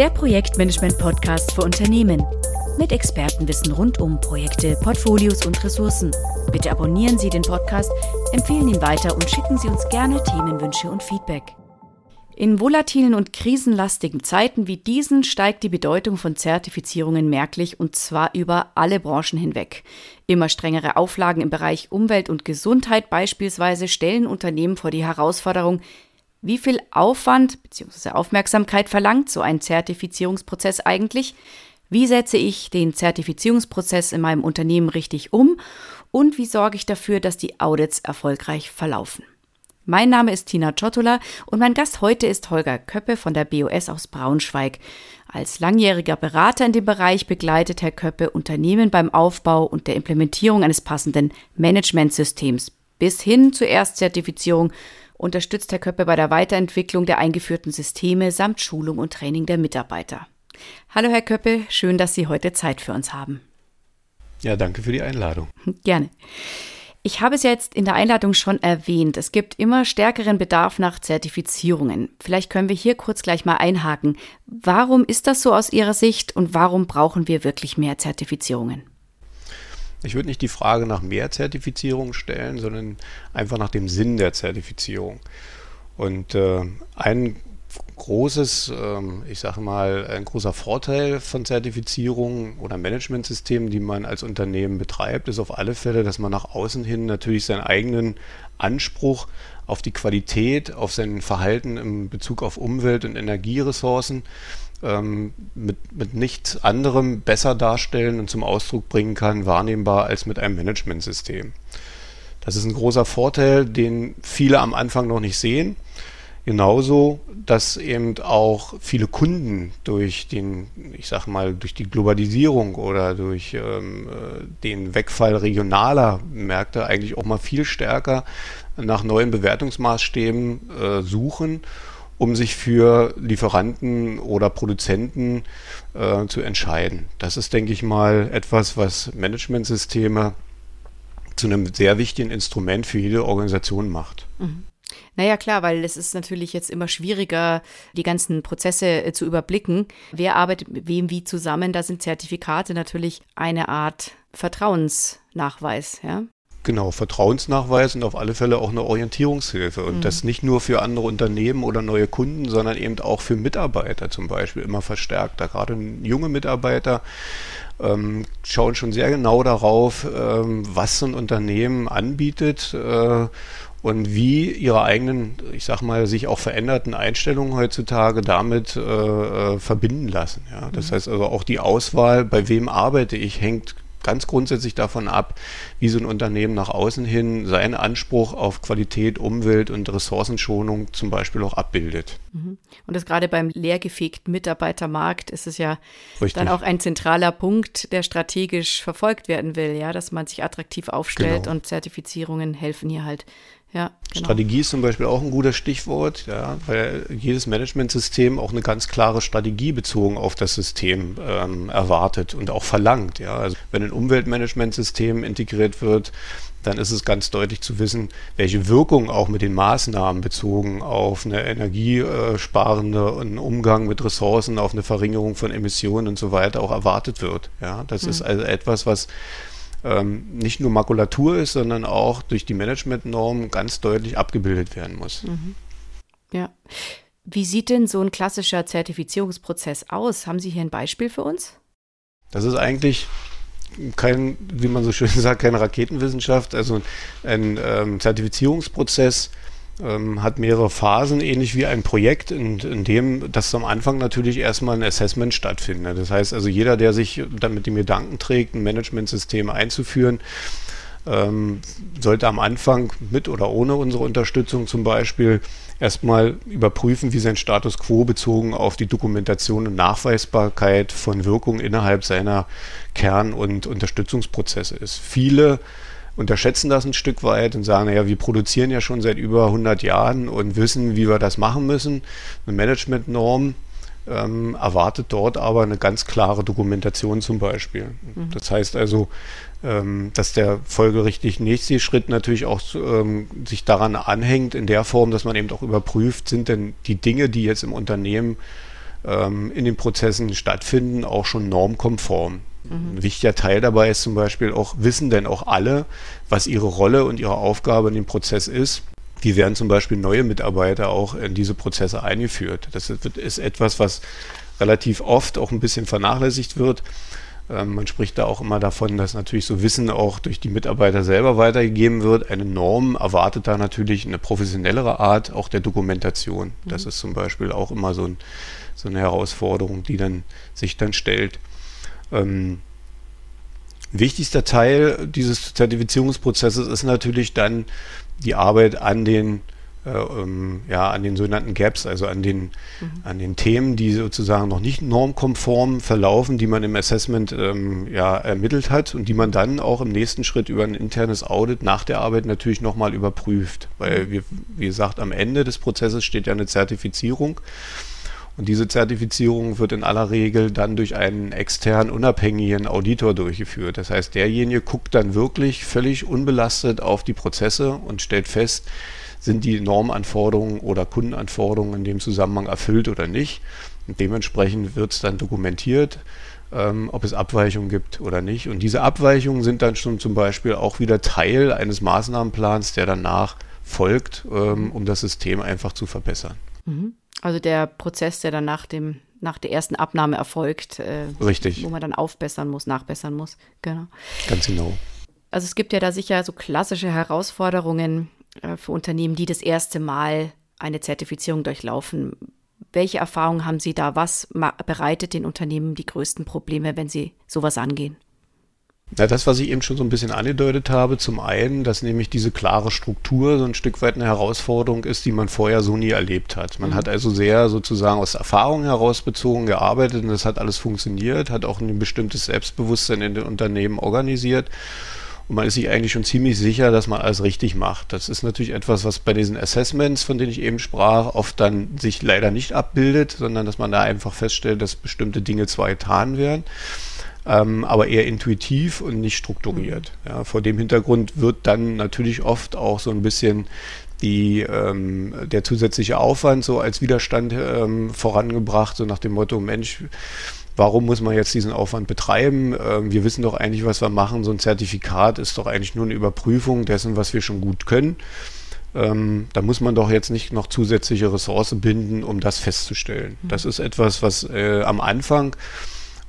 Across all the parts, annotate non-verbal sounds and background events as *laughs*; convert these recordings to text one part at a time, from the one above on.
Der Projektmanagement-Podcast für Unternehmen. Mit Expertenwissen rund um Projekte, Portfolios und Ressourcen. Bitte abonnieren Sie den Podcast, empfehlen ihn weiter und schicken Sie uns gerne Themenwünsche und Feedback. In volatilen und krisenlastigen Zeiten wie diesen steigt die Bedeutung von Zertifizierungen merklich und zwar über alle Branchen hinweg. Immer strengere Auflagen im Bereich Umwelt und Gesundheit beispielsweise stellen Unternehmen vor die Herausforderung, wie viel Aufwand bzw. Aufmerksamkeit verlangt so ein Zertifizierungsprozess eigentlich? Wie setze ich den Zertifizierungsprozess in meinem Unternehmen richtig um? Und wie sorge ich dafür, dass die Audits erfolgreich verlaufen? Mein Name ist Tina Ciotola und mein Gast heute ist Holger Köppe von der BOS aus Braunschweig. Als langjähriger Berater in dem Bereich begleitet Herr Köppe Unternehmen beim Aufbau und der Implementierung eines passenden Managementsystems bis hin zur Erstzertifizierung unterstützt Herr Köppe bei der Weiterentwicklung der eingeführten Systeme samt Schulung und Training der Mitarbeiter. Hallo Herr Köppe, schön, dass Sie heute Zeit für uns haben. Ja, danke für die Einladung. *laughs* Gerne. Ich habe es ja jetzt in der Einladung schon erwähnt. Es gibt immer stärkeren Bedarf nach Zertifizierungen. Vielleicht können wir hier kurz gleich mal einhaken. Warum ist das so aus Ihrer Sicht und warum brauchen wir wirklich mehr Zertifizierungen? Ich würde nicht die Frage nach mehr Zertifizierung stellen, sondern einfach nach dem Sinn der Zertifizierung. Und äh, ein großes, ähm, ich sage mal, ein großer Vorteil von Zertifizierungen oder Managementsystemen, die man als Unternehmen betreibt, ist auf alle Fälle, dass man nach außen hin natürlich seinen eigenen Anspruch auf die Qualität, auf sein Verhalten in Bezug auf Umwelt- und Energieressourcen ähm, mit, mit nichts anderem besser darstellen und zum Ausdruck bringen kann, wahrnehmbar als mit einem Managementsystem. Das ist ein großer Vorteil, den viele am Anfang noch nicht sehen. Genauso, dass eben auch viele Kunden durch den, ich sag mal, durch die Globalisierung oder durch ähm, äh, den Wegfall regionaler Märkte eigentlich auch mal viel stärker nach neuen Bewertungsmaßstäben äh, suchen um sich für Lieferanten oder Produzenten äh, zu entscheiden. Das ist, denke ich mal, etwas, was Managementsysteme zu einem sehr wichtigen Instrument für jede Organisation macht. Mhm. Naja, klar, weil es ist natürlich jetzt immer schwieriger, die ganzen Prozesse äh, zu überblicken. Wer arbeitet mit wem wie zusammen? Da sind Zertifikate natürlich eine Art Vertrauensnachweis, ja. Genau, Vertrauensnachweis und auf alle Fälle auch eine Orientierungshilfe. Und mhm. das nicht nur für andere Unternehmen oder neue Kunden, sondern eben auch für Mitarbeiter zum Beispiel immer verstärkter. Gerade junge Mitarbeiter ähm, schauen schon sehr genau darauf, ähm, was so ein Unternehmen anbietet äh, und wie ihre eigenen, ich sag mal, sich auch veränderten Einstellungen heutzutage damit äh, äh verbinden lassen. Ja? Das mhm. heißt also auch die Auswahl, bei wem arbeite ich, hängt ganz grundsätzlich davon ab, wie so ein Unternehmen nach außen hin seinen Anspruch auf Qualität, Umwelt und Ressourcenschonung zum Beispiel auch abbildet. Mhm. Und das gerade beim leergefegten Mitarbeitermarkt ist es ja Richtig. dann auch ein zentraler Punkt, der strategisch verfolgt werden will, ja, dass man sich attraktiv aufstellt genau. und Zertifizierungen helfen hier halt ja, genau. Strategie ist zum Beispiel auch ein gutes Stichwort, ja, weil jedes Managementsystem auch eine ganz klare Strategie bezogen auf das System ähm, erwartet und auch verlangt. Ja. Also wenn ein Umweltmanagementsystem integriert wird, dann ist es ganz deutlich zu wissen, welche Wirkung auch mit den Maßnahmen bezogen auf eine energiesparende und einen Umgang mit Ressourcen, auf eine Verringerung von Emissionen und so weiter auch erwartet wird. Ja, das mhm. ist also etwas, was ähm, nicht nur Makulatur ist, sondern auch durch die Managementnormen ganz deutlich abgebildet werden muss. Mhm. Ja. Wie sieht denn so ein klassischer Zertifizierungsprozess aus? Haben Sie hier ein Beispiel für uns? Das ist eigentlich kein, wie man so schön *laughs* sagt, keine Raketenwissenschaft. Also ein ähm, Zertifizierungsprozess ähm, hat mehrere Phasen, ähnlich wie ein Projekt, in, in dem das am Anfang natürlich erstmal ein Assessment stattfindet. Das heißt also, jeder, der sich dann mit dem Gedanken trägt, ein Managementsystem einzuführen, ähm, sollte am Anfang mit oder ohne unsere Unterstützung zum Beispiel erstmal überprüfen, wie sein Status quo bezogen auf die Dokumentation und Nachweisbarkeit von Wirkung innerhalb seiner Kern- und Unterstützungsprozesse ist. Viele unterschätzen das ein Stück weit und sagen, naja, wir produzieren ja schon seit über 100 Jahren und wissen, wie wir das machen müssen. Eine Managementnorm ähm, erwartet dort aber eine ganz klare Dokumentation zum Beispiel. Mhm. Das heißt also, ähm, dass der folgerichtig nächste Schritt natürlich auch ähm, sich daran anhängt, in der Form, dass man eben auch überprüft, sind denn die Dinge, die jetzt im Unternehmen ähm, in den Prozessen stattfinden, auch schon normkonform. Mhm. Ein wichtiger Teil dabei ist zum Beispiel auch, wissen denn auch alle, was ihre Rolle und ihre Aufgabe in dem Prozess ist? Wie werden zum Beispiel neue Mitarbeiter auch in diese Prozesse eingeführt? Das ist etwas, was relativ oft auch ein bisschen vernachlässigt wird. Ähm, man spricht da auch immer davon, dass natürlich so Wissen auch durch die Mitarbeiter selber weitergegeben wird. Eine Norm erwartet da natürlich eine professionellere Art auch der Dokumentation. Mhm. Das ist zum Beispiel auch immer so, ein, so, eine Herausforderung, die dann sich dann stellt. Ähm, wichtigster Teil dieses Zertifizierungsprozesses ist natürlich dann die Arbeit an den äh, ähm, ja, an den sogenannten Gaps, also an den, mhm. an den Themen, die sozusagen noch nicht normkonform verlaufen, die man im Assessment ähm, ja, ermittelt hat und die man dann auch im nächsten Schritt über ein internes Audit nach der Arbeit natürlich nochmal überprüft. Weil, mhm. wie, wie gesagt, am Ende des Prozesses steht ja eine Zertifizierung. Und diese Zertifizierung wird in aller Regel dann durch einen extern unabhängigen Auditor durchgeführt. Das heißt, derjenige guckt dann wirklich völlig unbelastet auf die Prozesse und stellt fest, sind die Normanforderungen oder Kundenanforderungen in dem Zusammenhang erfüllt oder nicht. Und dementsprechend wird es dann dokumentiert, ähm, ob es Abweichungen gibt oder nicht. Und diese Abweichungen sind dann schon zum Beispiel auch wieder Teil eines Maßnahmenplans, der danach folgt, ähm, um das System einfach zu verbessern. Mhm. Also der Prozess, der dann nach dem nach der ersten Abnahme erfolgt, äh, Richtig. wo man dann aufbessern muss, nachbessern muss. Genau. Ganz genau. Also es gibt ja da sicher so klassische Herausforderungen äh, für Unternehmen, die das erste Mal eine Zertifizierung durchlaufen. Welche Erfahrungen haben Sie da? Was bereitet den Unternehmen die größten Probleme, wenn sie sowas angehen? Na, das, was ich eben schon so ein bisschen angedeutet habe, zum einen, dass nämlich diese klare Struktur so ein Stück weit eine Herausforderung ist, die man vorher so nie erlebt hat. Man mhm. hat also sehr sozusagen aus Erfahrung heraus bezogen gearbeitet und das hat alles funktioniert, hat auch ein bestimmtes Selbstbewusstsein in den Unternehmen organisiert. Und man ist sich eigentlich schon ziemlich sicher, dass man alles richtig macht. Das ist natürlich etwas, was bei diesen Assessments, von denen ich eben sprach, oft dann sich leider nicht abbildet, sondern dass man da einfach feststellt, dass bestimmte Dinge zwar getan werden ähm, aber eher intuitiv und nicht strukturiert. Mhm. Ja, vor dem Hintergrund wird dann natürlich oft auch so ein bisschen die, ähm, der zusätzliche Aufwand so als Widerstand ähm, vorangebracht, so nach dem Motto, Mensch, warum muss man jetzt diesen Aufwand betreiben? Ähm, wir wissen doch eigentlich, was wir machen. So ein Zertifikat ist doch eigentlich nur eine Überprüfung dessen, was wir schon gut können. Ähm, da muss man doch jetzt nicht noch zusätzliche Ressourcen binden, um das festzustellen. Mhm. Das ist etwas, was äh, am Anfang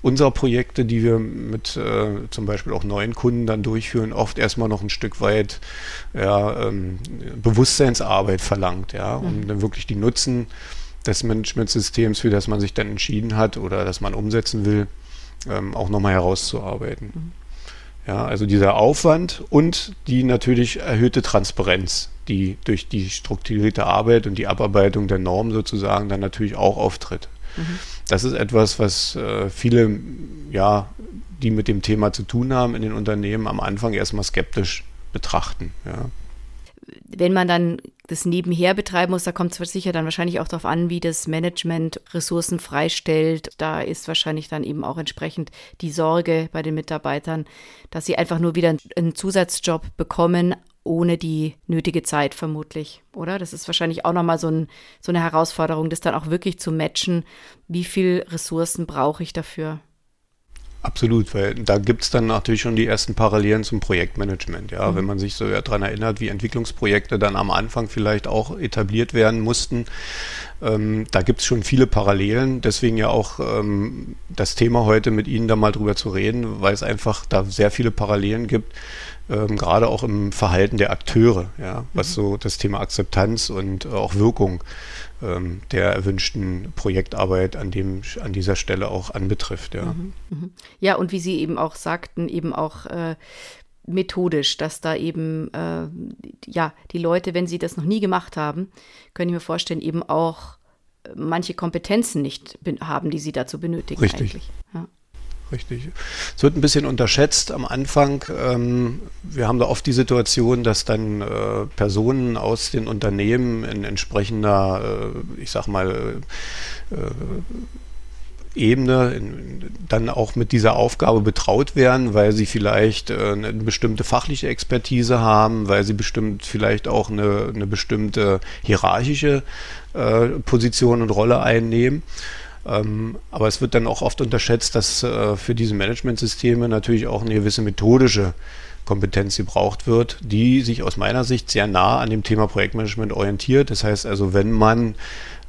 unserer Projekte, die wir mit äh, zum Beispiel auch neuen Kunden dann durchführen, oft erstmal noch ein Stück weit ja, ähm, Bewusstseinsarbeit verlangt, ja, um mhm. dann wirklich die Nutzen des Managementsystems, für das man sich dann entschieden hat oder das man umsetzen will, ähm, auch nochmal herauszuarbeiten. Mhm. Ja, also dieser Aufwand und die natürlich erhöhte Transparenz, die durch die strukturierte Arbeit und die Abarbeitung der Normen sozusagen dann natürlich auch auftritt. Mhm. Das ist etwas, was äh, viele, ja, die mit dem Thema zu tun haben in den Unternehmen, am Anfang erstmal skeptisch betrachten. Ja. Wenn man dann das nebenher betreiben muss, da kommt es sicher dann wahrscheinlich auch darauf an, wie das Management Ressourcen freistellt. Da ist wahrscheinlich dann eben auch entsprechend die Sorge bei den Mitarbeitern, dass sie einfach nur wieder einen Zusatzjob bekommen, ohne die nötige Zeit vermutlich, oder? Das ist wahrscheinlich auch nochmal so, ein, so eine Herausforderung, das dann auch wirklich zu matchen. Wie viel Ressourcen brauche ich dafür? Absolut, weil da gibt es dann natürlich schon die ersten Parallelen zum Projektmanagement. Ja, mhm. wenn man sich so daran erinnert, wie Entwicklungsprojekte dann am Anfang vielleicht auch etabliert werden mussten, ähm, da gibt es schon viele Parallelen. Deswegen ja auch ähm, das Thema heute mit Ihnen da mal drüber zu reden, weil es einfach da sehr viele Parallelen gibt ähm, gerade auch im Verhalten der Akteure, ja, was mhm. so das Thema Akzeptanz und auch Wirkung ähm, der erwünschten Projektarbeit an, dem, an dieser Stelle auch anbetrifft. Ja, mhm. Mhm. ja und wie Sie eben auch sagten, eben auch äh, methodisch, dass da eben, äh, ja, die Leute, wenn sie das noch nie gemacht haben, können ich mir vorstellen, eben auch manche Kompetenzen nicht haben, die sie dazu benötigen. Richtig. Eigentlich. Ja richtig. Es wird ein bisschen unterschätzt am Anfang. Ähm, wir haben da oft die Situation, dass dann äh, Personen aus den Unternehmen in entsprechender, äh, ich sag mal, äh, Ebene in, dann auch mit dieser Aufgabe betraut werden, weil sie vielleicht äh, eine bestimmte fachliche Expertise haben, weil sie bestimmt vielleicht auch eine, eine bestimmte hierarchische äh, Position und Rolle einnehmen. Ähm, aber es wird dann auch oft unterschätzt, dass äh, für diese Managementsysteme natürlich auch eine gewisse methodische Kompetenz gebraucht wird, die sich aus meiner Sicht sehr nah an dem Thema Projektmanagement orientiert. Das heißt also, wenn man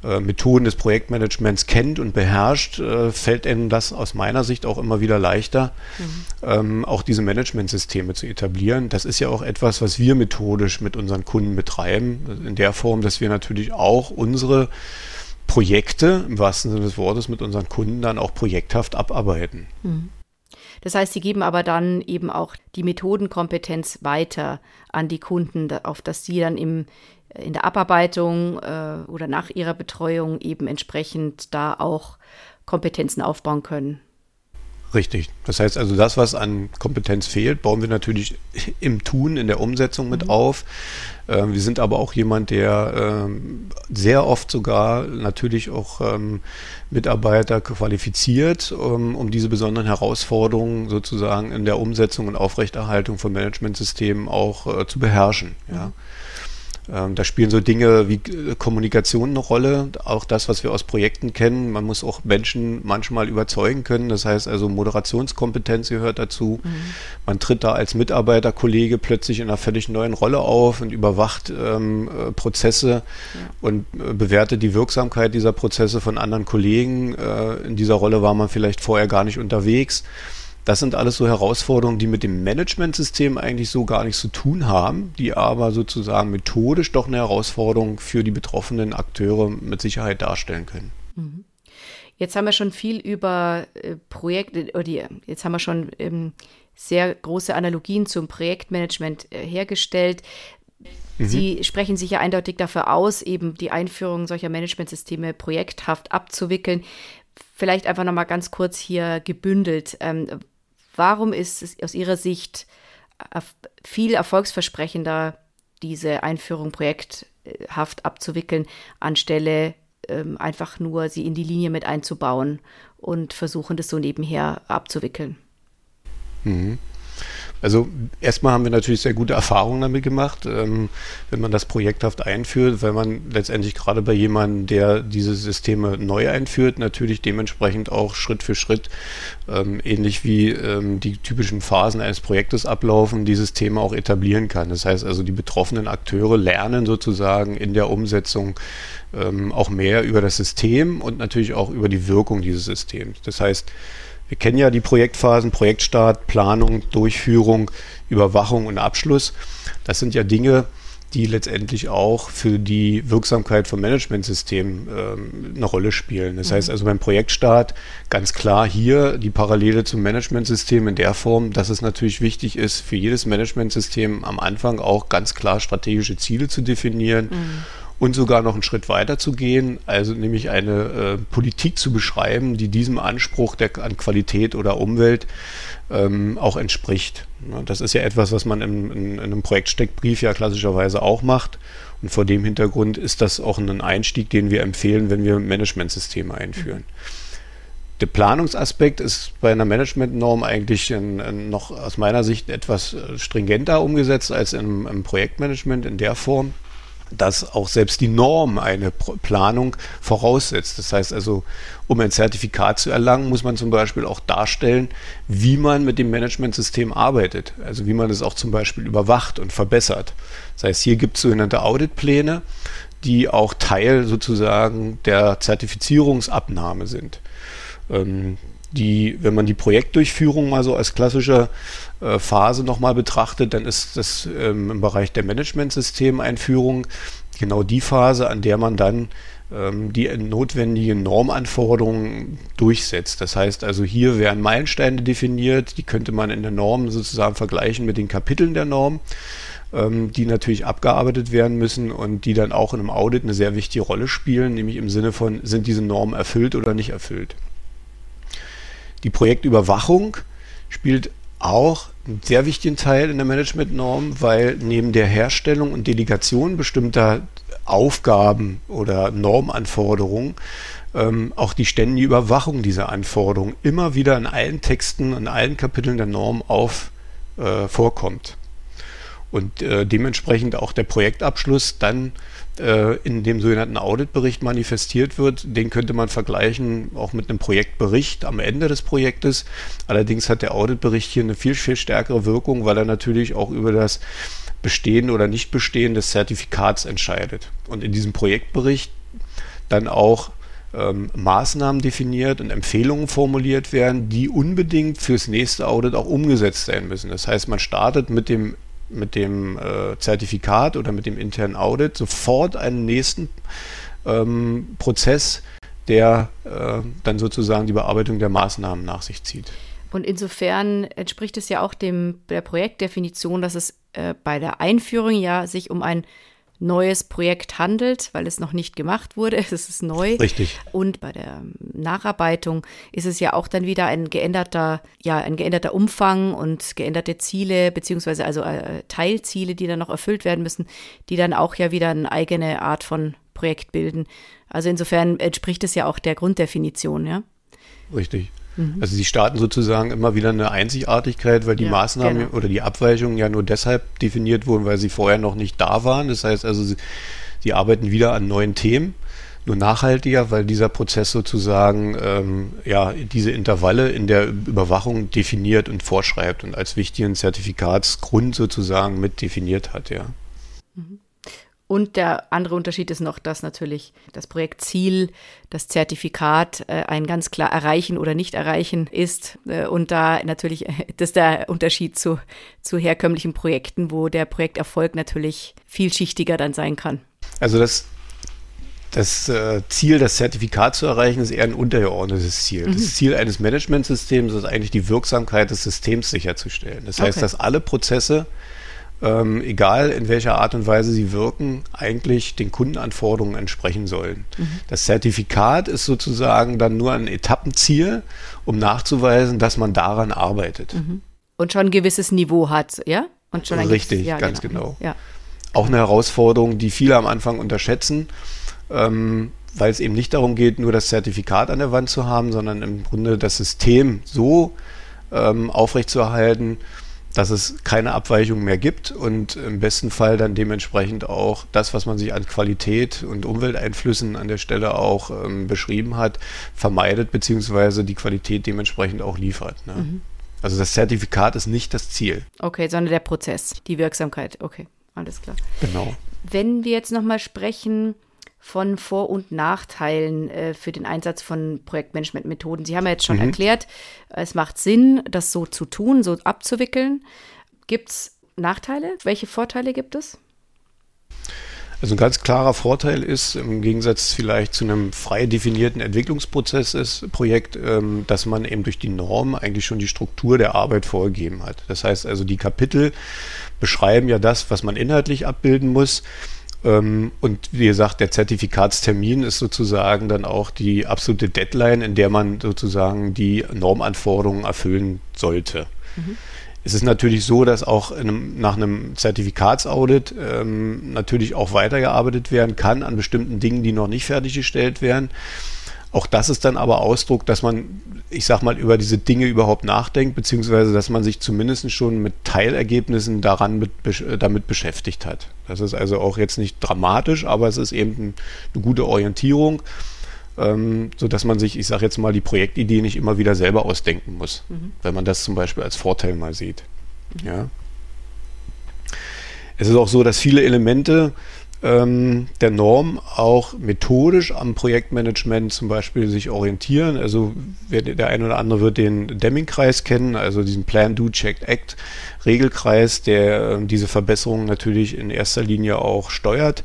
äh, Methoden des Projektmanagements kennt und beherrscht, äh, fällt einem das aus meiner Sicht auch immer wieder leichter, mhm. ähm, auch diese Managementsysteme zu etablieren. Das ist ja auch etwas, was wir methodisch mit unseren Kunden betreiben, in der Form, dass wir natürlich auch unsere Projekte im wahrsten Sinne des Wortes mit unseren Kunden dann auch projekthaft abarbeiten. Mhm. Das heißt, sie geben aber dann eben auch die Methodenkompetenz weiter an die Kunden, auf dass sie dann im, in der Abarbeitung äh, oder nach ihrer Betreuung eben entsprechend da auch Kompetenzen aufbauen können. Richtig. Das heißt also, das, was an Kompetenz fehlt, bauen wir natürlich *laughs* im Tun, in der Umsetzung mit mhm. auf. Äh, wir sind aber auch jemand, der ähm, sehr oft sogar natürlich auch ähm, Mitarbeiter qualifiziert, um, um diese besonderen Herausforderungen sozusagen in der Umsetzung und Aufrechterhaltung von Managementsystemen auch äh, zu beherrschen. Ja. Mhm. Ähm, da spielen so Dinge wie äh, Kommunikation eine Rolle, auch das, was wir aus Projekten kennen. Man muss auch Menschen manchmal überzeugen können. Das heißt also, Moderationskompetenz gehört dazu. Mhm. Man tritt da als Mitarbeiter, Kollege plötzlich in einer völlig neuen Rolle auf und überwacht ähm, äh, Prozesse ja. und äh, bewertet die Wirksamkeit dieser Prozesse von anderen Kollegen. Äh, in dieser Rolle war man vielleicht vorher gar nicht unterwegs. Das sind alles so Herausforderungen, die mit dem Managementsystem eigentlich so gar nichts zu tun haben, die aber sozusagen methodisch doch eine Herausforderung für die betroffenen Akteure mit Sicherheit darstellen können. Mhm. Jetzt haben wir schon viel über äh, Projekte, oder jetzt haben wir schon ähm, sehr große Analogien zum Projektmanagement äh, hergestellt. Mhm. Sie sprechen sich ja eindeutig dafür aus, eben die Einführung solcher Managementsysteme projekthaft abzuwickeln. Vielleicht einfach nochmal ganz kurz hier gebündelt. Ähm, Warum ist es aus Ihrer Sicht viel erfolgsversprechender, diese Einführung projekthaft abzuwickeln, anstelle ähm, einfach nur sie in die Linie mit einzubauen und versuchen, das so nebenher abzuwickeln? Mhm. Also erstmal haben wir natürlich sehr gute Erfahrungen damit gemacht, ähm, wenn man das projekthaft einführt, weil man letztendlich gerade bei jemandem, der diese Systeme neu einführt, natürlich dementsprechend auch Schritt für Schritt, ähm, ähnlich wie ähm, die typischen Phasen eines Projektes ablaufen, dieses Thema auch etablieren kann. Das heißt also, die betroffenen Akteure lernen sozusagen in der Umsetzung ähm, auch mehr über das System und natürlich auch über die Wirkung dieses Systems. Das heißt, wir kennen ja die Projektphasen, Projektstart, Planung, Durchführung, Überwachung und Abschluss. Das sind ja Dinge, die letztendlich auch für die Wirksamkeit von Managementsystemen ähm, eine Rolle spielen. Das mhm. heißt also beim Projektstart ganz klar hier die Parallele zum Managementsystem in der Form, dass es natürlich wichtig ist, für jedes Managementsystem am Anfang auch ganz klar strategische Ziele zu definieren. Mhm und sogar noch einen Schritt weiter zu gehen, also nämlich eine äh, Politik zu beschreiben, die diesem Anspruch der, an Qualität oder Umwelt ähm, auch entspricht. Das ist ja etwas, was man in, in, in einem Projektsteckbrief ja klassischerweise auch macht. Und vor dem Hintergrund ist das auch ein Einstieg, den wir empfehlen, wenn wir Managementsysteme einführen. Der Planungsaspekt ist bei einer Managementnorm eigentlich in, in noch aus meiner Sicht etwas äh, stringenter umgesetzt als im, im Projektmanagement in der Form, dass auch selbst die Norm eine Planung voraussetzt. Das heißt also, um ein Zertifikat zu erlangen, muss man zum Beispiel auch darstellen, wie man mit dem Managementsystem arbeitet. Also wie man es auch zum Beispiel überwacht und verbessert. Das heißt, hier gibt es sogenannte Auditpläne, die auch Teil sozusagen der Zertifizierungsabnahme sind. Ähm, die, wenn man die Projektdurchführung mal so als klassische äh, Phase nochmal betrachtet, dann ist das ähm, im Bereich der Managementsystemeinführung genau die Phase, an der man dann ähm, die notwendigen Normanforderungen durchsetzt. Das heißt also, hier werden Meilensteine definiert, die könnte man in der Norm sozusagen vergleichen mit den Kapiteln der Norm ähm, die natürlich abgearbeitet werden müssen und die dann auch in einem Audit eine sehr wichtige Rolle spielen, nämlich im Sinne von, sind diese Normen erfüllt oder nicht erfüllt. Die Projektüberwachung spielt auch einen sehr wichtigen Teil in der Managementnorm, weil neben der Herstellung und Delegation bestimmter Aufgaben oder Normanforderungen ähm, auch die ständige Überwachung dieser Anforderungen immer wieder in allen Texten, in allen Kapiteln der Norm auf äh, vorkommt. Und äh, dementsprechend auch der Projektabschluss dann äh, in dem sogenannten Auditbericht manifestiert wird, den könnte man vergleichen auch mit einem Projektbericht am Ende des Projektes. Allerdings hat der Auditbericht hier eine viel, viel stärkere Wirkung, weil er natürlich auch über das Bestehen oder Nichtbestehen des Zertifikats entscheidet. Und in diesem Projektbericht dann auch ähm, Maßnahmen definiert und Empfehlungen formuliert werden, die unbedingt fürs nächste Audit auch umgesetzt sein müssen. Das heißt, man startet mit dem mit dem äh, Zertifikat oder mit dem internen Audit sofort einen nächsten ähm, Prozess, der äh, dann sozusagen die Bearbeitung der Maßnahmen nach sich zieht. Und insofern entspricht es ja auch dem, der Projektdefinition, dass es äh, bei der Einführung ja sich um ein neues Projekt handelt, weil es noch nicht gemacht wurde. *laughs* Es ist neu. Richtig. Und bei der Nacharbeitung ist es ja auch dann wieder ein geänderter, ja, ein geänderter Umfang und geänderte Ziele, beziehungsweise also äh, Teilziele, die dann noch erfüllt werden müssen, die dann auch ja wieder eine eigene Art von Projekt bilden. Also insofern entspricht es ja auch der Grunddefinition, ja. Richtig. Mhm. Also sie starten sozusagen immer wieder eine Einzigartigkeit, weil die ja, Maßnahmen genau. oder die Abweichungen ja nur deshalb definiert wurden, weil sie vorher noch nicht da waren. Das heißt also, sie, sie arbeiten wieder an neuen Themen, nur nachhaltiger, weil dieser Prozess sozusagen ähm, ja diese Intervalle in der Überwachung definiert und vorschreibt und als wichtigen Zertifikatsgrund sozusagen mit definiert hat, ja. Mhm. Und der andere Unterschied ist noch, dass natürlich das Projektziel, das Zertifikat äh, ein ganz klar Erreichen oder nicht erreichen ist. Äh, und da natürlich, *laughs* das ist der Unterschied zu, zu herkömmlichen Projekten, wo der Projekterfolg natürlich vielschichtiger dann sein kann. Also das, das äh, Ziel, das Zertifikat zu erreichen, ist eher ein untergeordnetes Ziel. Mhm. Das Ziel eines Managementsystems ist eigentlich die Wirksamkeit des Systems sicherzustellen. Das heißt, okay. dass alle Prozesse ähm, egal in welcher Art und Weise sie wirken, eigentlich den Kundenanforderungen entsprechen sollen. Mhm. Das Zertifikat ist sozusagen dann nur ein Etappenziel, um nachzuweisen, dass man daran arbeitet. Mhm. Und schon ein gewisses Niveau hat, ja? Und schon ein Richtig, gewisses, ja, ganz genau. genau. Ja. Auch eine Herausforderung, die viele am Anfang unterschätzen. Ähm, weil es eben nicht darum geht, nur das Zertifikat an der Wand zu haben, sondern im Grunde das System so ähm, aufrechtzuerhalten, dass es keine Abweichung mehr gibt und im besten Fall dann dementsprechend auch das, was man sich an Qualität und Umwelteinflüssen an der Stelle auch ähm, beschrieben hat, vermeidet beziehungsweise die Qualität dementsprechend auch liefert. Ne? Mhm. Also das Zertifikat ist nicht das Ziel. Okay, sondern der Prozess, die Wirksamkeit. Okay, alles klar. Genau. Wenn wir jetzt nochmal sprechen von Vor- und Nachteilen äh, für den Einsatz von Projektmanagementmethoden. Sie haben ja jetzt schon mhm. erklärt, es macht Sinn, das so zu tun, so abzuwickeln. Gibt es Nachteile? Welche Vorteile gibt es? Also ein ganz klarer Vorteil ist, im Gegensatz vielleicht zu einem frei definierten Entwicklungsprozess ist Projekt, ähm, dass man eben durch die Norm eigentlich schon die Struktur der Arbeit vorgegeben hat. Das heißt also, die Kapitel beschreiben ja das, was man inhaltlich abbilden muss. Ähm, und wie gesagt, der Zertifikatstermin ist sozusagen dann auch die absolute Deadline, in der man sozusagen die Normanforderungen erfüllen sollte. Mhm. Es ist natürlich so, dass auch einem, nach einem Zertifikatsaudit ähm, natürlich auch weitergearbeitet werden kann an bestimmten Dingen, die noch nicht fertiggestellt werden. Auch das ist dann aber Ausdruck, dass man, ich sag mal, über diese Dinge überhaupt nachdenkt, beziehungsweise dass man sich zumindest schon mit Teilergebnissen daran mit, damit beschäftigt hat. Das ist also auch jetzt nicht dramatisch, aber es ist eben eine gute Orientierung, ähm, sodass man sich, ich sage jetzt mal, die Projektidee nicht immer wieder selber ausdenken muss, mhm. wenn man das zum Beispiel als Vorteil mal sieht. Mhm. Ja. Es ist auch so, dass viele Elemente ähm, der Norm auch methodisch am Projektmanagement zum Beispiel sich orientieren. Also der eine oder andere wird den Deming-Kreis kennen, also diesen Plan, Do, Check, Act Regelkreis, der äh, diese Verbesserungen natürlich in erster Linie auch steuert.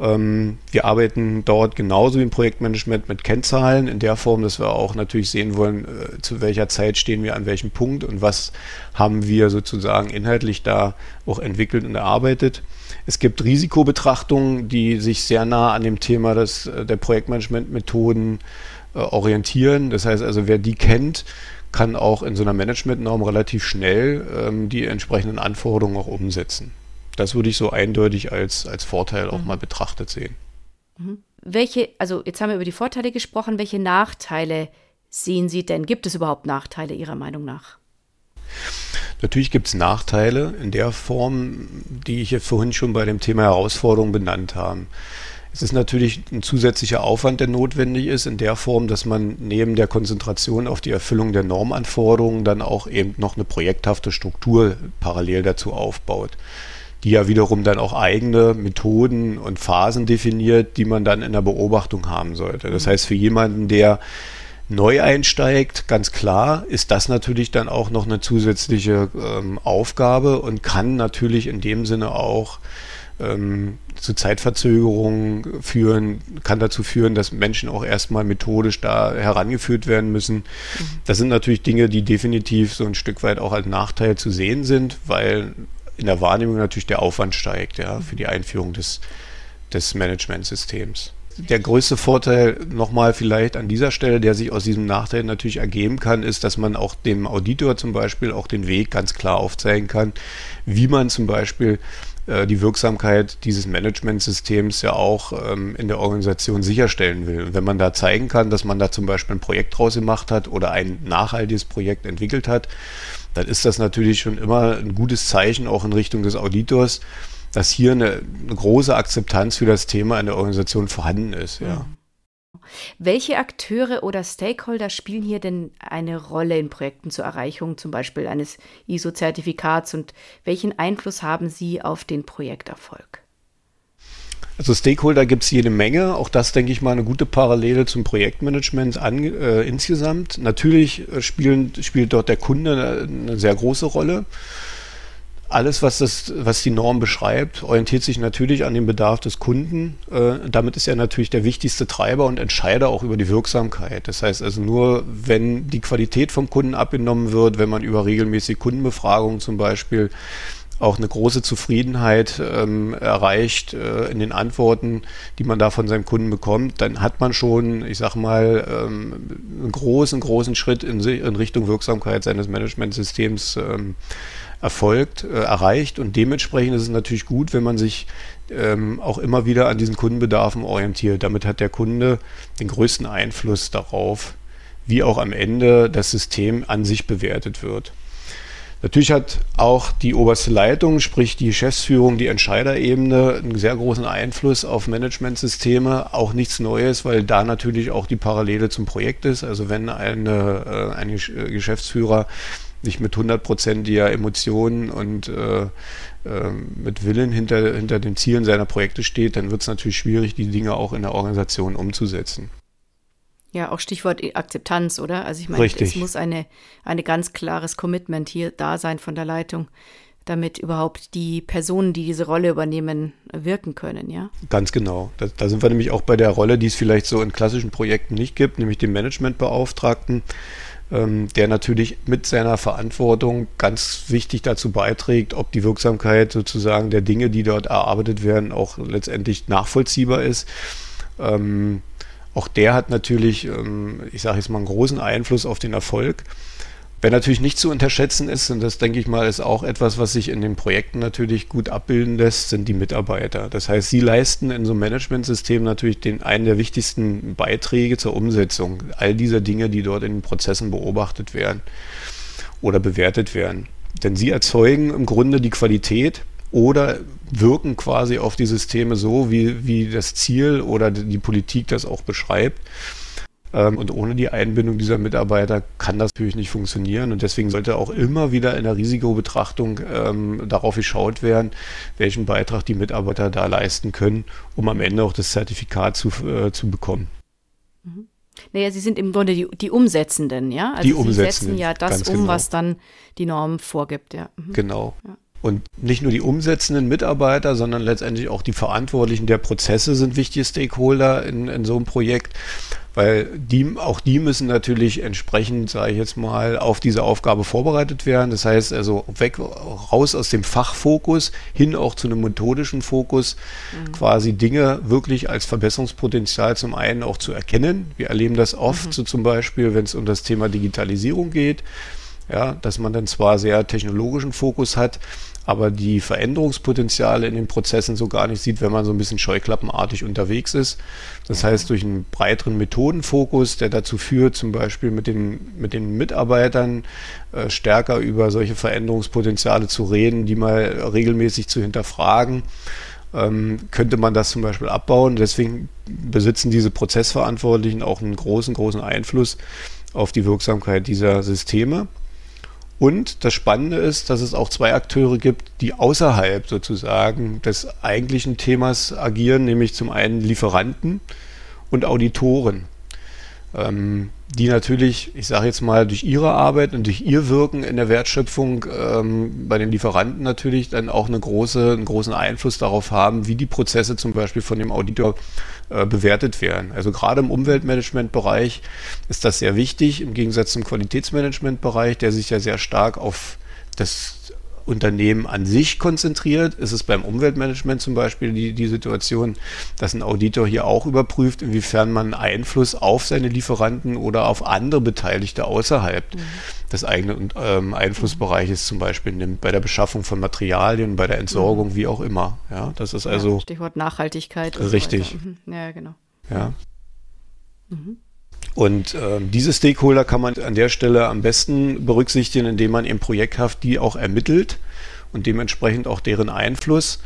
Ähm, wir arbeiten dort genauso wie im Projektmanagement mit Kennzahlen in der Form, dass wir auch natürlich sehen wollen, äh, zu welcher Zeit stehen wir an welchem Punkt und was haben wir sozusagen inhaltlich da auch entwickelt und erarbeitet. Es gibt Risikobetrachtungen, die sich sehr nah an dem Thema des, äh, der Projektmanagementmethoden äh, orientieren. Das heißt also, wer die kennt, kann auch in so einer Managementnorm relativ schnell ähm, die entsprechenden Anforderungen auch umsetzen. Das würde ich so eindeutig als, als Vorteil auch mhm. mal betrachtet sehen. Mhm. Welche, also jetzt haben wir über die Vorteile gesprochen, welche Nachteile sehen Sie denn? Gibt es überhaupt Nachteile Ihrer Meinung nach? Natürlich gibt es Nachteile in der Form, die ich ja vorhin schon bei dem Thema Herausforderungen benannt habe. Es ist natürlich ein zusätzlicher Aufwand, der notwendig ist, in der Form, dass man neben der Konzentration auf die Erfüllung der Normanforderungen dann auch eben noch eine projekthafte Struktur parallel dazu aufbaut, die ja wiederum dann auch eigene Methoden und Phasen definiert, die man dann in der Beobachtung haben sollte. Das heißt, für jemanden, der neu einsteigt, ganz klar, ist das natürlich dann auch noch eine zusätzliche ähm, Aufgabe und kann natürlich in dem Sinne auch ähm, zu Zeitverzögerungen führen, kann dazu führen, dass Menschen auch erstmal methodisch da herangeführt werden müssen. Mhm. Das sind natürlich Dinge, die definitiv so ein Stück weit auch als Nachteil zu sehen sind, weil in der Wahrnehmung natürlich der Aufwand steigt, ja, für die Einführung des, des Managementsystems. Der größte Vorteil nochmal vielleicht an dieser Stelle, der sich aus diesem Nachteil natürlich ergeben kann, ist, dass man auch dem Auditor zum Beispiel auch den Weg ganz klar aufzeigen kann, wie man zum Beispiel äh, die Wirksamkeit dieses Managementsystems ja auch ähm, in der Organisation sicherstellen will. Und wenn man da zeigen kann, dass man da zum Beispiel ein Projekt draus gemacht hat oder ein nachhaltiges Projekt entwickelt hat, dann ist das natürlich schon immer ein gutes Zeichen auch in Richtung des Auditors, dass hier eine, eine große Akzeptanz für das Thema in der Organisation vorhanden ist. Ja. Mhm. Welche Akteure oder Stakeholder spielen hier denn eine Rolle in Projekten zur Erreichung zum Beispiel eines ISO-Zertifikats und welchen Einfluss haben sie auf den Projekterfolg? Also Stakeholder gibt es jede Menge. Auch das, denke ich mal, eine gute Parallele zum Projektmanagement an, äh, insgesamt. Natürlich äh, spielen, spielt dort der Kunde eine, eine sehr große Rolle alles, was, das, was die Norm beschreibt, orientiert sich natürlich an dem Bedarf des Kunden. Äh, damit ist er natürlich der wichtigste Treiber und Entscheider auch über die Wirksamkeit. Das heißt also nur, wenn die Qualität vom Kunden abgenommen wird, wenn man über regelmäßige Kundenbefragungen zum Beispiel auch eine große Zufriedenheit ähm, erreicht äh, in den Antworten, die man da von seinem Kunden bekommt, dann hat man schon, ich sag mal, ähm, einen großen, großen Schritt in, in Richtung Wirksamkeit seines Managementsystems ähm, erfolgt, äh, erreicht. Und dementsprechend ist es natürlich gut, wenn man sich ähm, auch immer wieder an diesen Kundenbedarfen orientiert. Damit hat der Kunde den größten Einfluss darauf, wie auch am Ende das System an sich bewertet wird. Natürlich hat auch die oberste Leitung, sprich die Geschäftsführung, die Entscheiderebene, einen sehr großen Einfluss auf Managementsysteme. Auch nichts Neues, weil da natürlich auch die Parallele zum Projekt ist. Also wenn eine, äh, ein Geschäftsführer nicht mit hundertprozentiger Emotionen und äh, äh, mit Willen hinter, hinter den Zielen seiner Projekte steht, dann wird es natürlich schwierig, die Dinge auch in der Organisation umzusetzen. Ja, auch Stichwort Akzeptanz, oder? Also ich meine, es muss eine, eine ganz klares Commitment hier da sein von der Leitung, damit überhaupt die Personen, die diese Rolle übernehmen, wirken können, ja? Ganz genau. Da, da sind wir nämlich auch bei der Rolle, die es vielleicht so in klassischen Projekten nicht gibt, nämlich dem Managementbeauftragten ähm, der natürlich mit seiner Verantwortung ganz wichtig dazu beiträgt, ob die Wirksamkeit sozusagen der Dinge, die dort erarbeitet werden, auch letztendlich nachvollziehbar ist. Ähm, auch der hat natürlich, ähm, ich sage jetzt mal, einen großen Einfluss auf den Erfolg. Wer natürlich nicht zu unterschätzen ist, und das denke ich mal, ist auch etwas, was sich in den Projekten natürlich gut abbilden lässt, sind die Mitarbeiter. Das heißt, sie leisten in so einem Managementsystem natürlich den, einen der wichtigsten Beiträge zur Umsetzung all dieser Dinge, die dort in den Prozessen beobachtet werden oder bewertet werden. Denn sie erzeugen im Grunde die Qualität oder wirken quasi auf die Systeme so, wie, wie das Ziel oder die Politik das auch beschreibt. Ähm, und ohne die Einbindung dieser Mitarbeiter kann das natürlich nicht funktionieren. Und deswegen sollte auch immer wieder in der Risikobetrachtung ähm, darauf geschaut werden, welchen Beitrag die Mitarbeiter da leisten können, um am Ende auch das Zertifikat zu, äh, zu bekommen. Mhm. Naja, Sie sind im Grunde die, die Umsetzenden, ja? Also die Umsetzenden, Sie setzen ja das um, genau. was dann die Norm vorgibt, ja. Mhm. Genau. Ja. Und nicht nur die umsetzenden Mitarbeiter, sondern letztendlich auch die Verantwortlichen der Prozesse sind wichtige Stakeholder in, in so einem Projekt, weil die, auch die müssen natürlich entsprechend, sage ich jetzt mal, auf diese Aufgabe vorbereitet werden. Das heißt also weg, raus aus dem Fachfokus hin auch zu einem methodischen Fokus, mhm. quasi Dinge wirklich als Verbesserungspotenzial zum einen auch zu erkennen. Wir erleben das oft, mhm. so zum Beispiel, wenn es um das Thema Digitalisierung geht ja, dass man dann zwar sehr technologischen Fokus hat, aber die Veränderungspotenziale in den Prozessen so gar nicht sieht, wenn man so ein bisschen scheuklappenartig unterwegs ist. Das heißt, durch einen breiteren Methodenfokus, der dazu führt, zum Beispiel mit den, mit den Mitarbeitern äh, stärker über solche Veränderungspotenziale zu reden, die mal regelmäßig zu hinterfragen, ähm, könnte man das zum Beispiel abbauen. Deswegen besitzen diese Prozessverantwortlichen auch einen großen, großen Einfluss auf die Wirksamkeit dieser Systeme. Und das Spannende ist, dass es auch zwei Akteure gibt, die außerhalb sozusagen des eigentlichen Themas agieren, nämlich zum einen Lieferanten und Auditoren. Ähm, die natürlich, ich sage jetzt mal, durch ihre Arbeit und durch ihr Wirken in der Wertschöpfung ähm, bei den Lieferanten natürlich dann auch eine große, einen großen Einfluss darauf haben, wie die Prozesse zum Beispiel von dem Auditor äh, bewertet werden. Also gerade im Umweltmanagementbereich ist das sehr wichtig, im Gegensatz zum Qualitätsmanagementbereich, der sich ja sehr stark auf das Unternehmen an sich konzentriert, ist es beim Umweltmanagement zum Beispiel die, die Situation, dass ein Auditor hier auch überprüft, inwiefern man Einfluss auf seine Lieferanten oder auf andere Beteiligte außerhalb mhm. des eigenen ähm, Einflussbereiches zum Beispiel nimmt, bei der Beschaffung von Materialien, bei der Entsorgung, mhm. wie auch immer. Ja, das ist also. Ja, Stichwort Nachhaltigkeit. Richtig. So mhm. Ja, genau. Ja. Mhm. Und äh, diese Stakeholder kann man an der Stelle am besten berücksichtigen, indem man im Projekthaft die auch ermittelt und dementsprechend auch deren Einfluss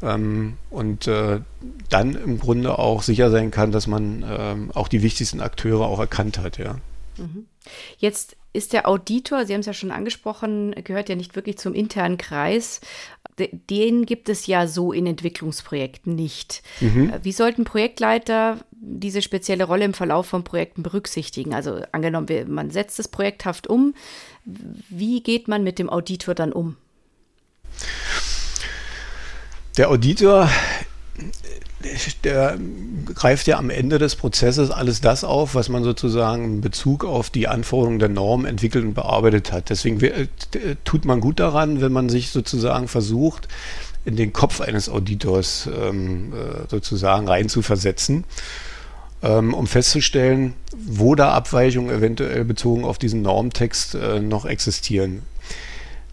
ähm, und äh, dann im Grunde auch sicher sein kann, dass man äh, auch die wichtigsten Akteure auch erkannt hat. Ja. Mhm. Jetzt ist der Auditor, Sie haben es ja schon angesprochen, gehört ja nicht wirklich zum internen Kreis den gibt es ja so in Entwicklungsprojekten nicht. Mhm. Wie sollten Projektleiter diese spezielle Rolle im Verlauf von Projekten berücksichtigen? Also angenommen, man setzt das projekthaft um, wie geht man mit dem Auditor dann um? Der Auditor der greift ja am Ende des Prozesses alles das auf, was man sozusagen in Bezug auf die Anforderungen der Norm entwickelt und bearbeitet hat. Deswegen äh, tut man gut daran, wenn man sich sozusagen versucht, in den Kopf eines Auditors ähm, äh, sozusagen reinzuversetzen, ähm, um festzustellen, wo da Abweichungen eventuell bezogen auf diesen Normtext äh, noch existieren.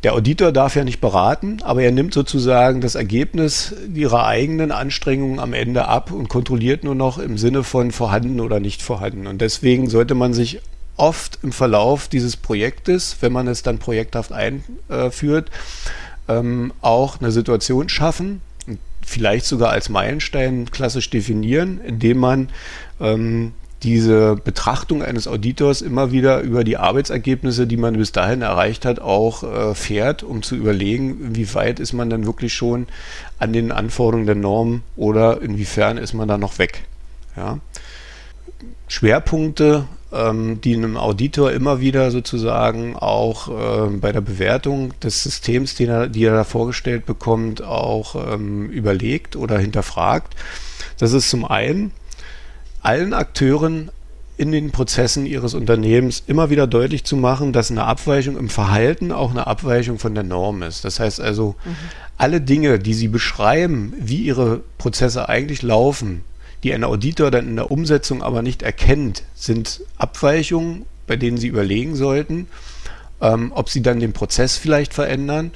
Der Auditor darf ja nicht beraten, aber er nimmt sozusagen das Ergebnis ihrer eigenen Anstrengungen am Ende ab und kontrolliert nur noch im Sinne von vorhanden oder nicht vorhanden. Und deswegen sollte man sich oft im Verlauf dieses Projektes, wenn man es dann projekthaft einführt, ähm, auch eine Situation schaffen, vielleicht sogar als Meilenstein klassisch definieren, indem man ähm, diese Betrachtung eines Auditors immer wieder über die Arbeitsergebnisse, die man bis dahin erreicht hat, auch äh, fährt, um zu überlegen, wie weit ist man denn wirklich schon an den Anforderungen der Norm oder inwiefern ist man da noch weg. Ja. Schwerpunkte, ähm, die einem Auditor immer wieder sozusagen auch äh, bei der Bewertung des Systems, den er, die er da vorgestellt bekommt, auch ähm, überlegt oder hinterfragt. Das ist zum einen allen Akteuren in den Prozessen ihres Unternehmens immer wieder deutlich zu machen, dass eine Abweichung im Verhalten auch eine Abweichung von der Norm ist. Das heißt also, mhm. alle Dinge, die sie beschreiben, wie ihre Prozesse eigentlich laufen, die ein Auditor dann in der Umsetzung aber nicht erkennt, sind Abweichungen, bei denen sie überlegen sollten, ähm, ob sie dann den Prozess vielleicht verändern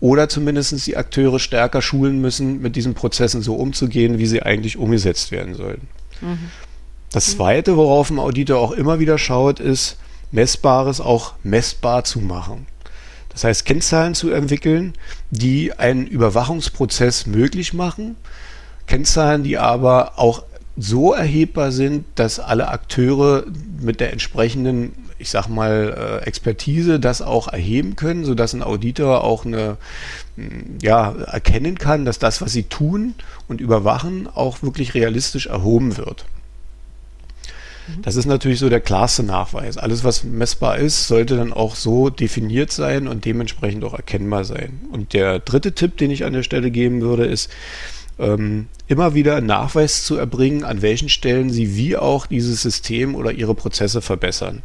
oder zumindest die Akteure stärker schulen müssen, mit diesen Prozessen so umzugehen, wie sie eigentlich umgesetzt werden sollten. Das Zweite, worauf ein Auditor auch immer wieder schaut, ist, Messbares auch messbar zu machen. Das heißt, Kennzahlen zu entwickeln, die einen Überwachungsprozess möglich machen. Kennzahlen, die aber auch so erhebbar sind, dass alle Akteure mit der entsprechenden, ich sag mal, äh, Expertise das auch erheben können, sodass ein Auditor auch eine, ja, erkennen kann, dass das, was sie tun und überwachen, auch wirklich realistisch erhoben wird. Mhm. Das ist natürlich so der klarste Nachweis. Alles, was messbar ist, sollte dann auch so definiert sein und dementsprechend auch erkennbar sein. Und der dritte Tipp, den ich an der Stelle geben würde, ist, ähm, immer wieder einen Nachweis zu erbringen, an welchen Stellen sie wie auch dieses System oder ihre Prozesse verbessern.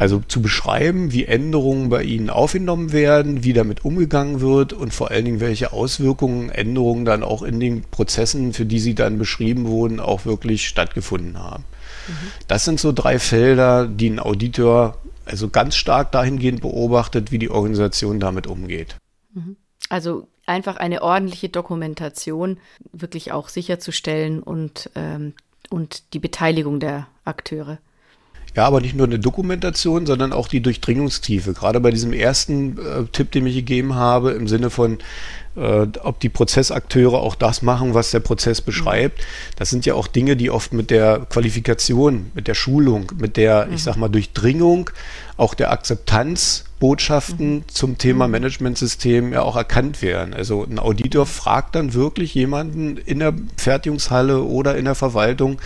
Also zu beschreiben, wie Änderungen bei ihnen aufgenommen werden, wie damit umgegangen wird und vor allen Dingen, welche Auswirkungen Änderungen dann auch in den Prozessen, für die sie dann beschrieben wurden, auch wirklich stattgefunden haben. Mhm. Das sind so drei Felder, die ein Auditor also ganz stark dahingehend beobachtet, wie die Organisation damit umgeht. Mhm. Also einfach eine ordentliche Dokumentation wirklich auch sicherzustellen und, ähm, und die Beteiligung der Akteure. Ja, aber nicht nur eine Dokumentation, sondern auch die Durchdringungstiefe. Gerade bei diesem ersten äh, Tipp, den ich gegeben habe, im Sinne von, äh, ob die Prozessakteure auch das machen, was der Prozess beschreibt. Das sind ja auch Dinge, die oft mit der Qualifikation, mit der Schulung, mit der, mhm. ich sag mal, Durchdringung, auch der Akzeptanz Botschaften mhm. zum Thema mhm. Managementsystem ja auch erkannt werden. Also ein Auditor fragt dann wirklich jemanden in der Fertigungshalle oder in der Verwaltung,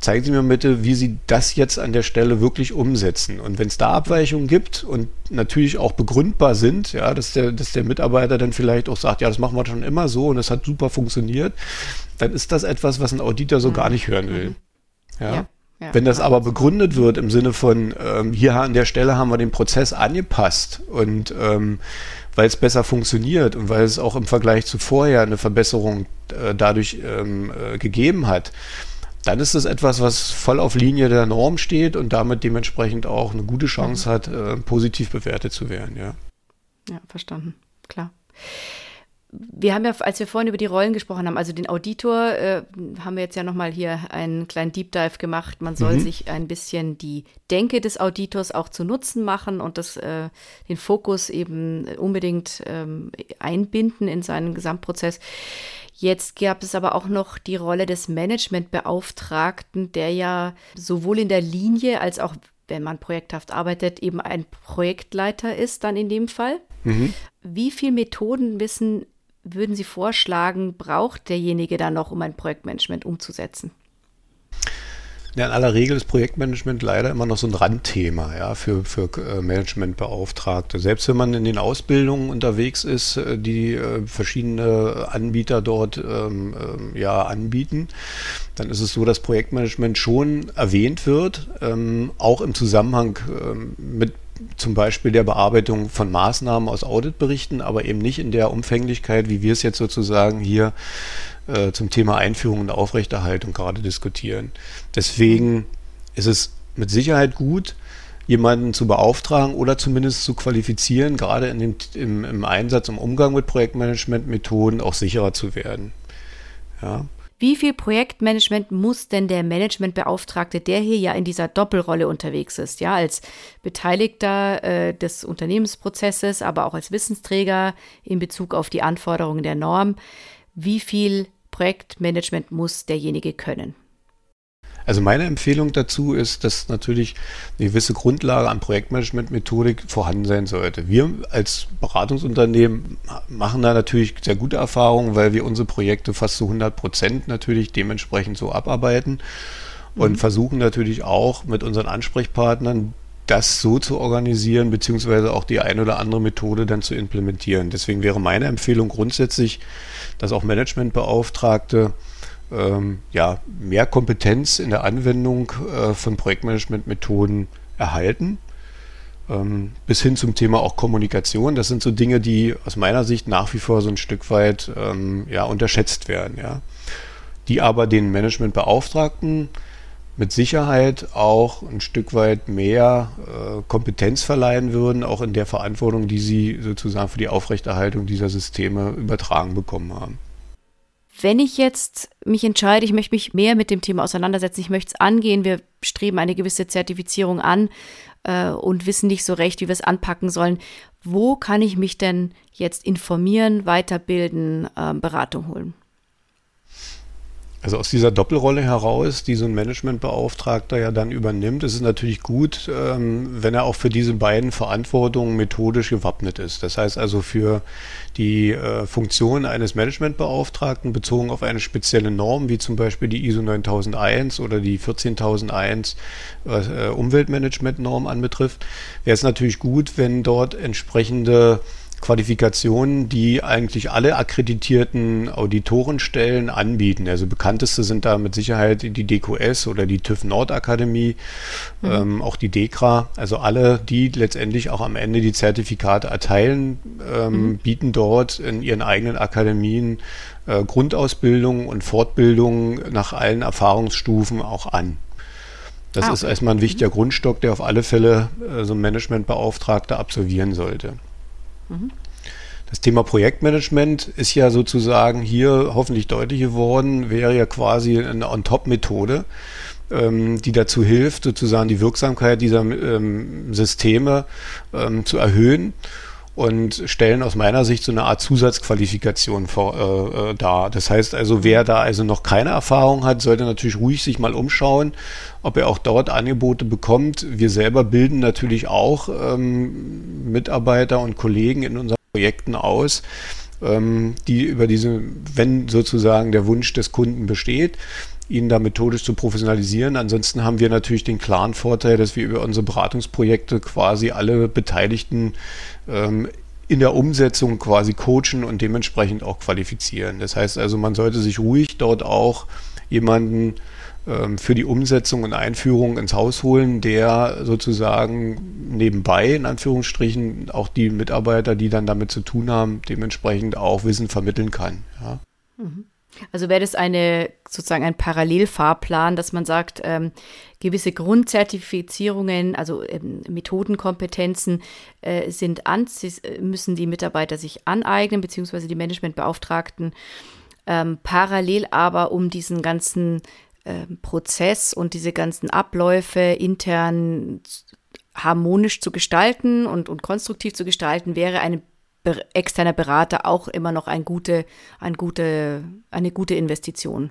zeigen Sie mir bitte, wie Sie das jetzt an der Stelle wirklich umsetzen. Und wenn es da Abweichungen gibt und natürlich auch begründbar sind, ja, dass der, dass der Mitarbeiter dann vielleicht auch sagt, ja, das machen wir schon immer so und das hat super funktioniert, dann ist das etwas, was ein Auditor so mhm. gar nicht hören will. Mhm. ja. ja. Ja, Wenn das aber begründet wird im Sinne von, ähm, hier an der Stelle haben wir den Prozess angepasst und ähm, weil es besser funktioniert und weil es auch im Vergleich zu vorher eine Verbesserung äh, dadurch ähm, äh, gegeben hat, dann ist es etwas, was voll auf Linie der Norm steht und damit dementsprechend auch eine gute Chance mhm. hat, äh, positiv bewertet zu werden. Ja, ja verstanden. Klar. Wir haben ja, als wir vorhin über die Rollen gesprochen haben, also den Auditor, äh, haben wir jetzt ja nochmal hier einen kleinen Deep Dive gemacht. Man soll mhm. sich ein bisschen die Denke des Auditors auch zu Nutzen machen und das, äh, den Fokus eben unbedingt ähm, einbinden in seinen Gesamtprozess. Jetzt gab es aber auch noch die Rolle des Managementbeauftragten, der ja sowohl in der Linie als auch, wenn man projekthaft arbeitet, eben ein Projektleiter ist, dann in dem Fall. Mhm. Wie viel Methodenwissen würden Sie vorschlagen, braucht derjenige dann noch, um ein Projektmanagement umzusetzen? Ja, in aller Regel ist Projektmanagement leider immer noch so ein Randthema ja, für, für äh, Managementbeauftragte. Selbst wenn man in den Ausbildungen unterwegs ist, äh, die äh, verschiedene Anbieter dort ähm, äh, ja, anbieten, dann ist es so, dass Projektmanagement schon erwähnt wird, ähm, auch im Zusammenhang ähm, mit zum Beispiel der Bearbeitung von Maßnahmen aus Auditberichten, aber eben nicht in der Umfänglichkeit, wie wir es jetzt sozusagen hier äh, zum Thema Einführung und Aufrechterhaltung gerade diskutieren. Deswegen ist es mit Sicherheit gut, jemanden zu beauftragen oder zumindest zu qualifizieren, gerade in dem, im, im Einsatz, im Umgang mit Projektmanagementmethoden auch sicherer zu werden. Ja. Wie viel Projektmanagement muss denn der Managementbeauftragte, der hier ja in dieser Doppelrolle unterwegs ist, ja, als Beteiligter äh, des Unternehmensprozesses, aber auch als Wissensträger in Bezug auf die Anforderungen der Norm, wie viel Projektmanagement muss derjenige können? Also meine Empfehlung dazu ist, dass natürlich eine gewisse Grundlage an Projektmanagement-Methodik vorhanden sein sollte. Wir als Beratungsunternehmen machen da natürlich sehr gute Erfahrungen, weil wir unsere Projekte fast zu 100 Prozent natürlich dementsprechend so abarbeiten und mhm. versuchen natürlich auch mit unseren Ansprechpartnern das so zu organisieren, beziehungsweise auch die eine oder andere Methode dann zu implementieren. Deswegen wäre meine Empfehlung grundsätzlich, dass auch Managementbeauftragte ähm, ja, mehr Kompetenz in der Anwendung äh, von Projektmanagementmethoden erhalten. Ähm, bis hin zum Thema auch Kommunikation. Das sind so Dinge, die aus meiner Sicht nach wie vor so ein Stück weit ähm, ja, unterschätzt werden. Ja. Die aber den Managementbeauftragten mit Sicherheit auch ein Stück weit mehr äh, Kompetenz verleihen würden, auch in der Verantwortung, die sie sozusagen für die Aufrechterhaltung dieser Systeme übertragen bekommen haben. Wenn ich jetzt mich entscheide, ich möchte mich mehr mit dem Thema auseinandersetzen, ich möchte es angehen, wir streben eine gewisse Zertifizierung an äh, und wissen nicht so recht, wie wir es anpacken sollen, wo kann ich mich denn jetzt informieren, weiterbilden, äh, Beratung holen? Also aus dieser Doppelrolle heraus, die so ein Managementbeauftragter ja dann übernimmt, ist es natürlich gut, ähm, wenn er auch für diese beiden Verantwortungen methodisch gewappnet ist. Das heißt also für die äh, Funktion eines Managementbeauftragten bezogen auf eine spezielle Norm, wie zum Beispiel die ISO 9001 oder die 14001 was äh, Umweltmanagementnorm anbetrifft, wäre es natürlich gut, wenn dort entsprechende Qualifikationen, die eigentlich alle akkreditierten Auditorenstellen anbieten. Also bekannteste sind da mit Sicherheit die DQS oder die TÜV Nordakademie, mhm. ähm, auch die DEKRA. Also alle, die letztendlich auch am Ende die Zertifikate erteilen, ähm, mhm. bieten dort in ihren eigenen Akademien äh, Grundausbildung und Fortbildung nach allen Erfahrungsstufen auch an. Das ah, okay. ist erstmal ein wichtiger mhm. Grundstock, der auf alle Fälle äh, so ein Managementbeauftragter absolvieren sollte. Das Thema Projektmanagement ist ja sozusagen hier hoffentlich deutlich geworden, wäre ja quasi eine On-Top-Methode, ähm, die dazu hilft, sozusagen die Wirksamkeit dieser ähm, Systeme ähm, zu erhöhen und stellen aus meiner Sicht so eine Art Zusatzqualifikation vor, äh, äh, dar. Das heißt also, wer da also noch keine Erfahrung hat, sollte natürlich ruhig sich mal umschauen, ob er auch dort Angebote bekommt. Wir selber bilden natürlich auch ähm, Mitarbeiter und Kollegen in unseren Projekten aus, ähm, die über diese, wenn sozusagen der Wunsch des Kunden besteht, ihn da methodisch zu professionalisieren. Ansonsten haben wir natürlich den klaren Vorteil, dass wir über unsere Beratungsprojekte quasi alle Beteiligten ähm, in der Umsetzung quasi coachen und dementsprechend auch qualifizieren. Das heißt also, man sollte sich ruhig dort auch jemanden ähm, für die Umsetzung und Einführung ins Haus holen, der sozusagen nebenbei, in Anführungsstrichen, auch die Mitarbeiter, die dann damit zu tun haben, dementsprechend auch Wissen vermitteln kann. Ja. Mhm. Also wäre das eine sozusagen ein Parallelfahrplan, dass man sagt, ähm, gewisse Grundzertifizierungen, also ähm, Methodenkompetenzen äh, sind an, äh, müssen die Mitarbeiter sich aneignen, beziehungsweise die Managementbeauftragten. Ähm, parallel aber um diesen ganzen ähm, Prozess und diese ganzen Abläufe intern harmonisch zu gestalten und, und konstruktiv zu gestalten, wäre eine externer Berater auch immer noch ein gute, ein gute, eine gute Investition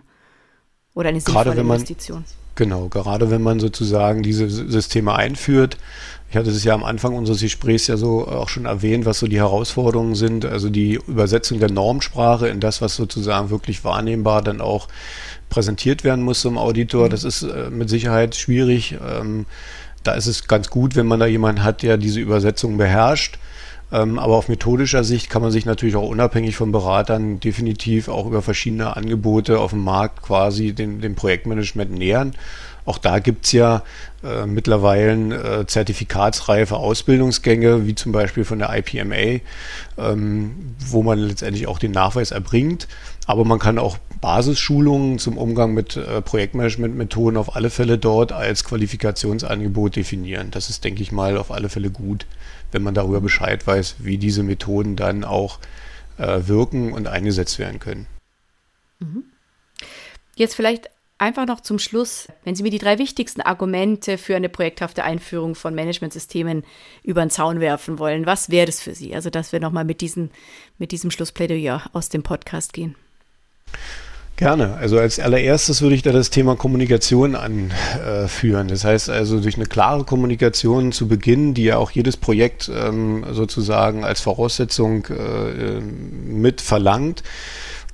oder eine sinnvolle gerade wenn man, Investition. Genau, gerade wenn man sozusagen diese Systeme einführt. Ich hatte es ja am Anfang unseres Gesprächs ja so auch schon erwähnt, was so die Herausforderungen sind. Also die Übersetzung der Normsprache in das, was sozusagen wirklich wahrnehmbar dann auch präsentiert werden muss zum Auditor. Mhm. Das ist äh, mit Sicherheit schwierig. Ähm, da ist es ganz gut, wenn man da jemanden hat, der diese Übersetzung beherrscht. Ähm, aber auf methodischer Sicht kann man sich natürlich auch unabhängig von Beratern definitiv auch über verschiedene Angebote auf dem Markt quasi dem, dem Projektmanagement nähern. Auch da gibt es ja äh, mittlerweile äh, zertifikatsreife Ausbildungsgänge, wie zum Beispiel von der IPMA, ähm, wo man letztendlich auch den Nachweis erbringt. Aber man kann auch Basisschulungen zum Umgang mit äh, Projektmanagementmethoden auf alle Fälle dort als Qualifikationsangebot definieren. Das ist, denke ich mal, auf alle Fälle gut wenn man darüber Bescheid weiß, wie diese Methoden dann auch äh, wirken und eingesetzt werden können. Mhm. Jetzt vielleicht einfach noch zum Schluss, wenn Sie mir die drei wichtigsten Argumente für eine projekthafte Einführung von Managementsystemen über den Zaun werfen wollen, was wäre das für Sie? Also, dass wir nochmal mit, mit diesem Schlussplädoyer aus dem Podcast gehen. Gerne. Also als allererstes würde ich da das Thema Kommunikation anführen. Das heißt also durch eine klare Kommunikation zu Beginn, die ja auch jedes Projekt ähm, sozusagen als Voraussetzung äh, mit verlangt,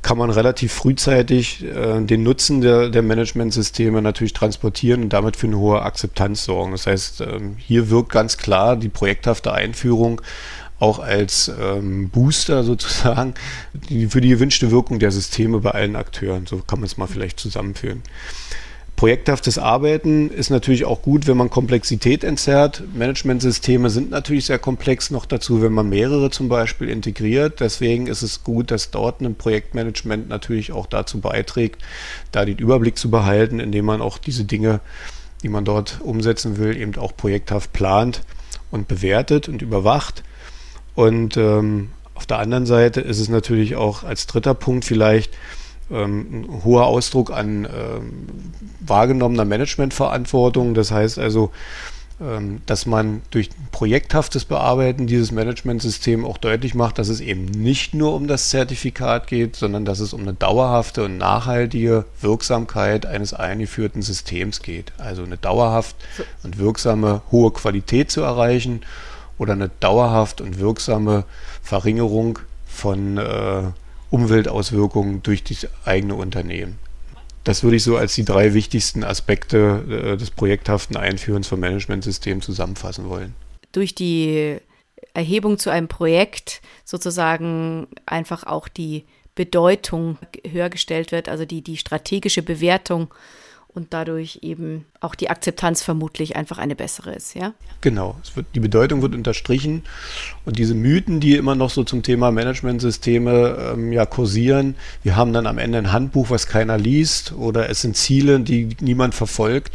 kann man relativ frühzeitig äh, den Nutzen der, der Managementsysteme natürlich transportieren und damit für eine hohe Akzeptanz sorgen. Das heißt, ähm, hier wirkt ganz klar die projekthafte Einführung auch als ähm, Booster sozusagen die, für die gewünschte Wirkung der Systeme bei allen Akteuren. So kann man es mal vielleicht zusammenführen. Projekthaftes Arbeiten ist natürlich auch gut, wenn man Komplexität entzerrt. Managementsysteme sind natürlich sehr komplex noch dazu, wenn man mehrere zum Beispiel integriert. Deswegen ist es gut, dass dort ein Projektmanagement natürlich auch dazu beiträgt, da den Überblick zu behalten, indem man auch diese Dinge, die man dort umsetzen will, eben auch projekthaft plant und bewertet und überwacht. Und ähm, auf der anderen Seite ist es natürlich auch als dritter Punkt vielleicht ähm, ein hoher Ausdruck an ähm, wahrgenommener Managementverantwortung. Das heißt also, ähm, dass man durch projekthaftes Bearbeiten dieses Managementsystems auch deutlich macht, dass es eben nicht nur um das Zertifikat geht, sondern dass es um eine dauerhafte und nachhaltige Wirksamkeit eines eingeführten Systems geht. Also eine dauerhaft und wirksame hohe Qualität zu erreichen oder eine dauerhaft und wirksame Verringerung von äh, Umweltauswirkungen durch das eigene Unternehmen. Das würde ich so als die drei wichtigsten Aspekte äh, des projekthaften Einführens von Managementsystemen zusammenfassen wollen. Durch die Erhebung zu einem Projekt sozusagen einfach auch die Bedeutung höher gestellt wird, also die, die strategische Bewertung und dadurch eben auch die Akzeptanz vermutlich einfach eine bessere ist, ja? Genau, wird, die Bedeutung wird unterstrichen und diese Mythen, die immer noch so zum Thema Managementsysteme ähm, ja kursieren, wir haben dann am Ende ein Handbuch, was keiner liest oder es sind Ziele, die niemand verfolgt.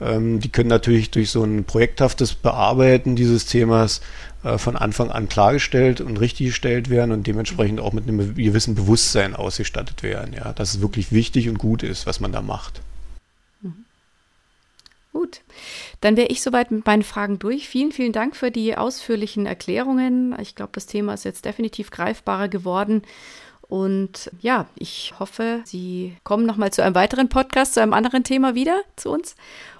Ähm, die können natürlich durch so ein projekthaftes Bearbeiten dieses Themas äh, von Anfang an klargestellt und richtiggestellt werden und dementsprechend auch mit einem gewissen Bewusstsein ausgestattet werden, ja, dass es wirklich wichtig und gut ist, was man da macht. Gut, dann wäre ich soweit mit meinen Fragen durch. Vielen, vielen Dank für die ausführlichen Erklärungen. Ich glaube, das Thema ist jetzt definitiv greifbarer geworden. Und ja, ich hoffe, Sie kommen nochmal zu einem weiteren Podcast, zu einem anderen Thema wieder zu uns.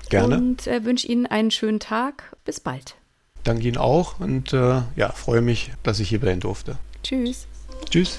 Gerne. Und äh, wünsche Ihnen einen schönen Tag. Bis bald. Danke Ihnen auch und äh, ja, freue mich, dass ich hier sein durfte. Tschüss. Tschüss.